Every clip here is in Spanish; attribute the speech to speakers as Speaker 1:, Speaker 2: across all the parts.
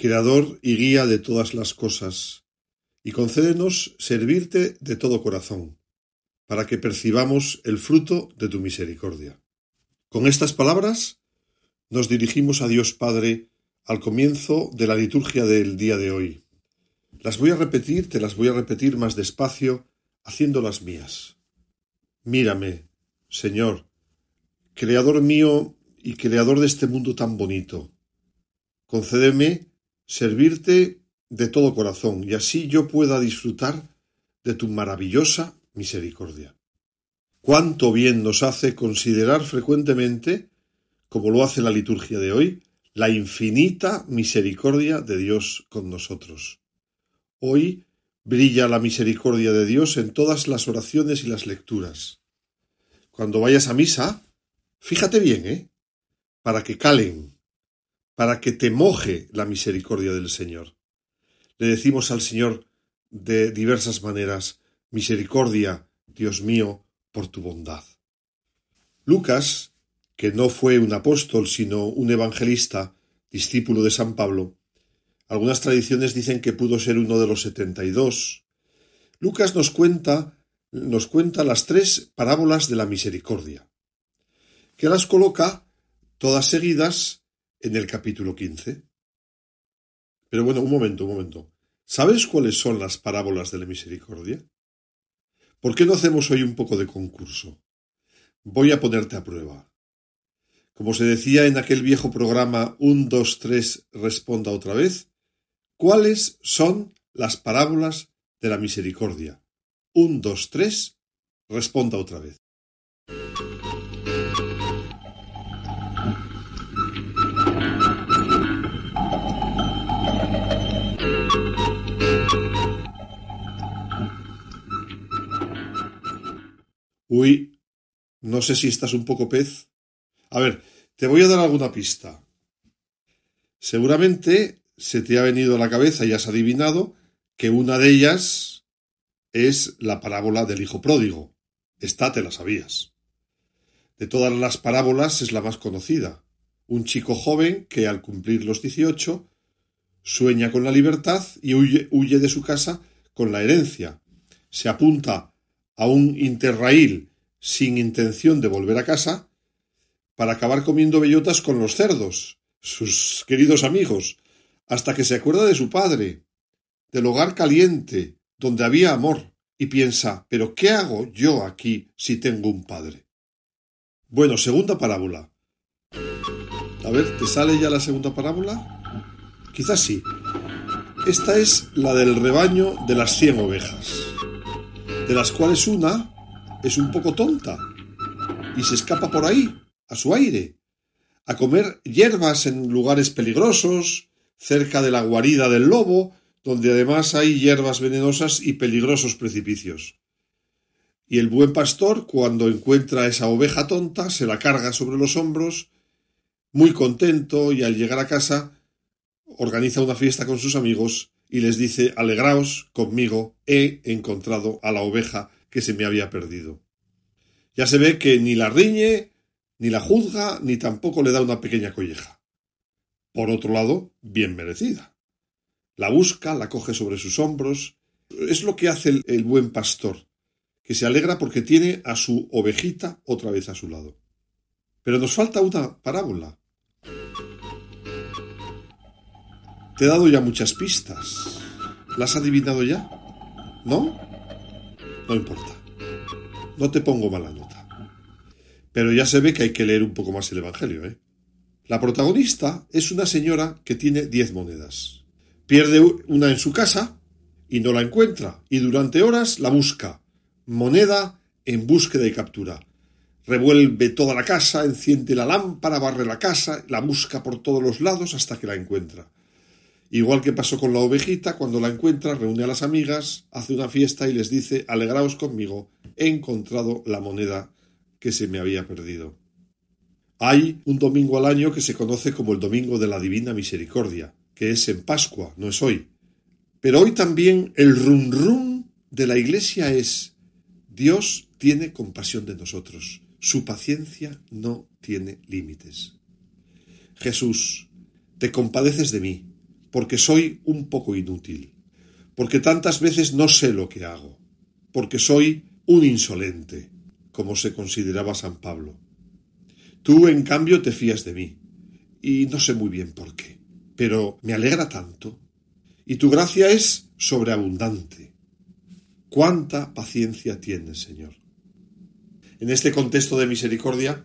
Speaker 1: Creador y guía de todas las cosas, y concédenos servirte de todo corazón, para que percibamos el fruto de tu misericordia. Con estas palabras nos dirigimos a Dios Padre al comienzo de la liturgia del día de hoy. Las voy a repetir, te las voy a repetir más despacio, haciéndolas mías. Mírame, Señor, Creador mío y Creador de este mundo tan bonito. Concédeme servirte de todo corazón, y así yo pueda disfrutar de tu maravillosa misericordia. Cuánto bien nos hace considerar frecuentemente, como lo hace la liturgia de hoy, la infinita misericordia de Dios con nosotros. Hoy brilla la misericordia de Dios en todas las oraciones y las lecturas. Cuando vayas a misa, fíjate bien, ¿eh? Para que calen, para que te moje la misericordia del Señor le decimos al Señor de diversas maneras, misericordia, Dios mío, por tu bondad. Lucas, que no fue un apóstol, sino un evangelista, discípulo de San Pablo, algunas tradiciones dicen que pudo ser uno de los setenta y dos. Lucas nos cuenta, nos cuenta las tres parábolas de la misericordia, que las coloca todas seguidas en el capítulo quince. Pero bueno, un momento, un momento. ¿Sabes cuáles son las parábolas de la misericordia? ¿Por qué no hacemos hoy un poco de concurso? Voy a ponerte a prueba. Como se decía en aquel viejo programa Un, dos, tres, responda otra vez, ¿cuáles son las parábolas de la misericordia? Un, dos, tres, responda otra vez. Uy, no sé si estás un poco pez. A ver, te voy a dar alguna pista. Seguramente se te ha venido a la cabeza y has adivinado que una de ellas es la parábola del hijo pródigo. Esta te la sabías. De todas las parábolas es la más conocida. Un chico joven que al cumplir los dieciocho sueña con la libertad y huye, huye de su casa con la herencia. Se apunta a un interraíl sin intención de volver a casa para acabar comiendo bellotas con los cerdos, sus queridos amigos, hasta que se acuerda de su padre, del hogar caliente, donde había amor, y piensa ¿Pero qué hago yo aquí si tengo un padre? Bueno, segunda parábola. A ver, ¿te sale ya la segunda parábola? Quizás sí. Esta es la del rebaño de las cien ovejas de las cuales una es un poco tonta y se escapa por ahí, a su aire, a comer hierbas en lugares peligrosos, cerca de la guarida del lobo, donde además hay hierbas venenosas y peligrosos precipicios. Y el buen pastor, cuando encuentra esa oveja tonta, se la carga sobre los hombros, muy contento, y al llegar a casa organiza una fiesta con sus amigos y les dice Alegraos conmigo, he encontrado a la oveja que se me había perdido. Ya se ve que ni la riñe, ni la juzga, ni tampoco le da una pequeña colleja. Por otro lado, bien merecida. La busca, la coge sobre sus hombros. Es lo que hace el, el buen pastor, que se alegra porque tiene a su ovejita otra vez a su lado. Pero nos falta una parábola. Te he dado ya muchas pistas. ¿Las has adivinado ya? ¿No? No importa. No te pongo mala nota. Pero ya se ve que hay que leer un poco más el Evangelio, ¿eh? La protagonista es una señora que tiene diez monedas. Pierde una en su casa y no la encuentra, y durante horas la busca. Moneda en búsqueda y captura. Revuelve toda la casa, enciende la lámpara, barre la casa, la busca por todos los lados hasta que la encuentra. Igual que pasó con la ovejita, cuando la encuentra, reúne a las amigas, hace una fiesta y les dice Alegraos conmigo, he encontrado la moneda que se me había perdido. Hay un domingo al año que se conoce como el Domingo de la Divina Misericordia, que es en Pascua, no es hoy. Pero hoy también el rum rum de la Iglesia es Dios tiene compasión de nosotros, su paciencia no tiene límites. Jesús, te compadeces de mí, porque soy un poco inútil, porque tantas veces no sé lo que hago, porque soy un insolente, como se consideraba San Pablo Tú, en cambio, te fías de mí. Y no sé muy bien por qué. Pero me alegra tanto. Y tu gracia es sobreabundante. Cuánta paciencia tienes, Señor. En este contexto de misericordia,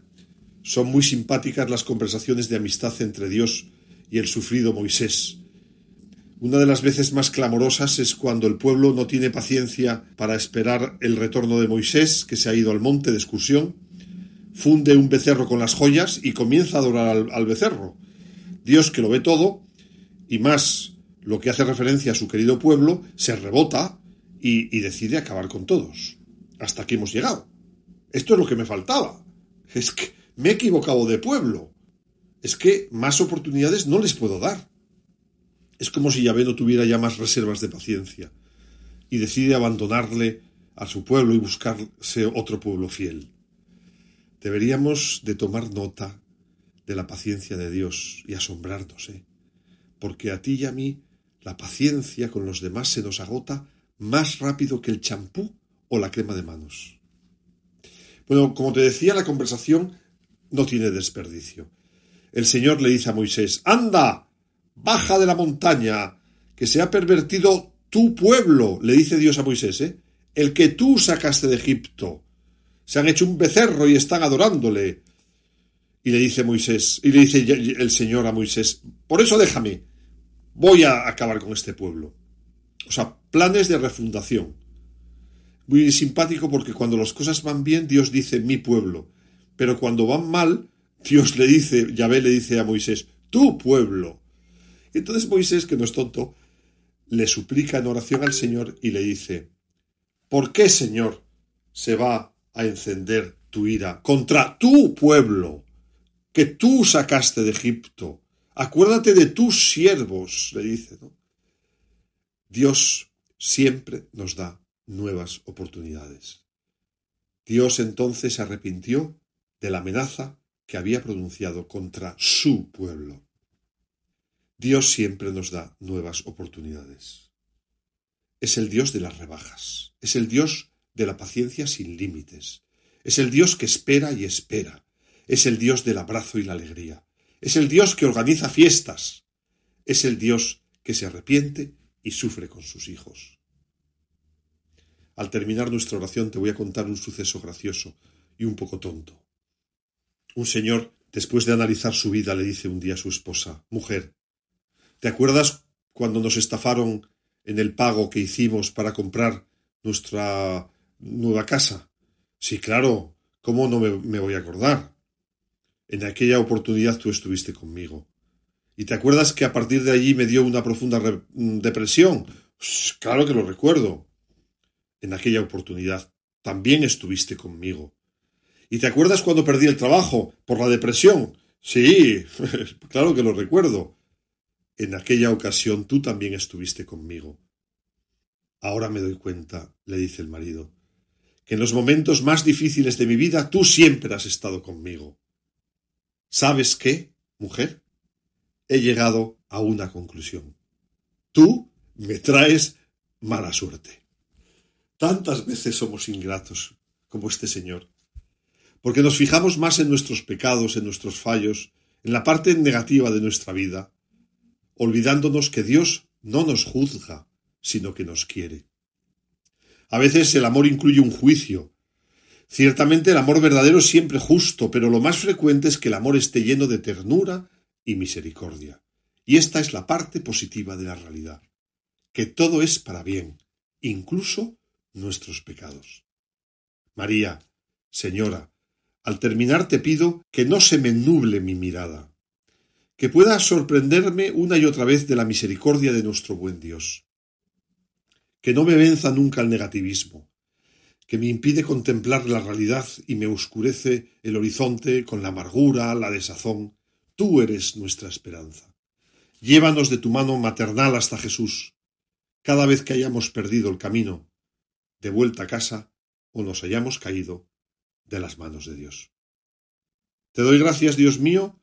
Speaker 1: son muy simpáticas las conversaciones de amistad entre Dios y el sufrido Moisés. Una de las veces más clamorosas es cuando el pueblo no tiene paciencia para esperar el retorno de Moisés, que se ha ido al monte de excursión, funde un becerro con las joyas y comienza a adorar al, becerro. Dios, que lo ve todo, y más lo que hace referencia a su querido pueblo, se rebota y, y, decide acabar con todos. Hasta aquí hemos llegado. Esto es lo que me faltaba. Es que me he equivocado de pueblo. Es que más oportunidades no les puedo dar. Es como si Yahvé no tuviera ya más reservas de paciencia y decide abandonarle a su pueblo y buscarse otro pueblo fiel. Deberíamos de tomar nota de la paciencia de Dios y asombrarnos, ¿eh? porque a ti y a mí la paciencia con los demás se nos agota más rápido que el champú o la crema de manos. Bueno, como te decía, la conversación no tiene desperdicio. El Señor le dice a Moisés, anda, baja de la montaña, que se ha pervertido tu pueblo, le dice Dios a Moisés, ¿eh? el que tú sacaste de Egipto. Se han hecho un becerro y están adorándole. Y le dice Moisés, y le dice el Señor a Moisés, por eso déjame, voy a acabar con este pueblo. O sea, planes de refundación. Muy simpático porque cuando las cosas van bien, Dios dice mi pueblo. Pero cuando van mal, Dios le dice, Yahvé le dice a Moisés, tu pueblo. Entonces Moisés, que no es tonto, le suplica en oración al Señor y le dice, ¿por qué, Señor, se va a encender tu ira contra tu pueblo, que tú sacaste de Egipto. Acuérdate de tus siervos, le dice. Dios siempre nos da nuevas oportunidades. Dios entonces se arrepintió de la amenaza que había pronunciado contra su pueblo. Dios siempre nos da nuevas oportunidades. Es el Dios de las rebajas, es el Dios de la paciencia sin límites. Es el Dios que espera y espera. Es el Dios del abrazo y la alegría. Es el Dios que organiza fiestas. Es el Dios que se arrepiente y sufre con sus hijos. Al terminar nuestra oración te voy a contar un suceso gracioso y un poco tonto. Un señor, después de analizar su vida, le dice un día a su esposa Mujer, ¿te acuerdas cuando nos estafaron en el pago que hicimos para comprar nuestra nueva casa. Sí, claro, ¿cómo no me, voy a acordar? En aquella oportunidad tú estuviste conmigo. ¿Y te acuerdas que a partir de allí me dio una profunda mm, depresión? Pues, claro que lo recuerdo. En aquella oportunidad también estuviste conmigo. ¿Y te acuerdas cuando perdí el trabajo por la depresión? Sí, claro que lo recuerdo. En aquella ocasión tú también estuviste conmigo. Ahora me doy cuenta, le dice el marido, que en los momentos más difíciles de mi vida tú siempre has estado conmigo. ¿Sabes qué, mujer? He llegado a una conclusión. Tú me traes mala suerte. Tantas veces somos ingratos como este señor, porque nos fijamos más en nuestros pecados, en nuestros fallos, en la parte negativa de nuestra vida. Olvidándonos que Dios no nos juzga, sino que nos quiere. A veces el amor incluye un juicio. Ciertamente el amor verdadero es siempre justo, pero lo más frecuente es que el amor esté lleno de ternura y misericordia. Y esta es la parte positiva de la realidad, que todo es para bien, incluso nuestros pecados. María, Señora, al terminar te pido que no se me nuble mi mirada, que pueda sorprenderme una y otra vez de la misericordia de nuestro buen Dios, que no me venza nunca el negativismo, que me impide contemplar la realidad y me oscurece el horizonte con la amargura, la desazón. Tú eres nuestra esperanza. Llévanos de tu mano maternal hasta Jesús. Cada vez que hayamos perdido el camino, de vuelta a casa, o nos hayamos caído de las manos de Dios. Te doy gracias, Dios mío,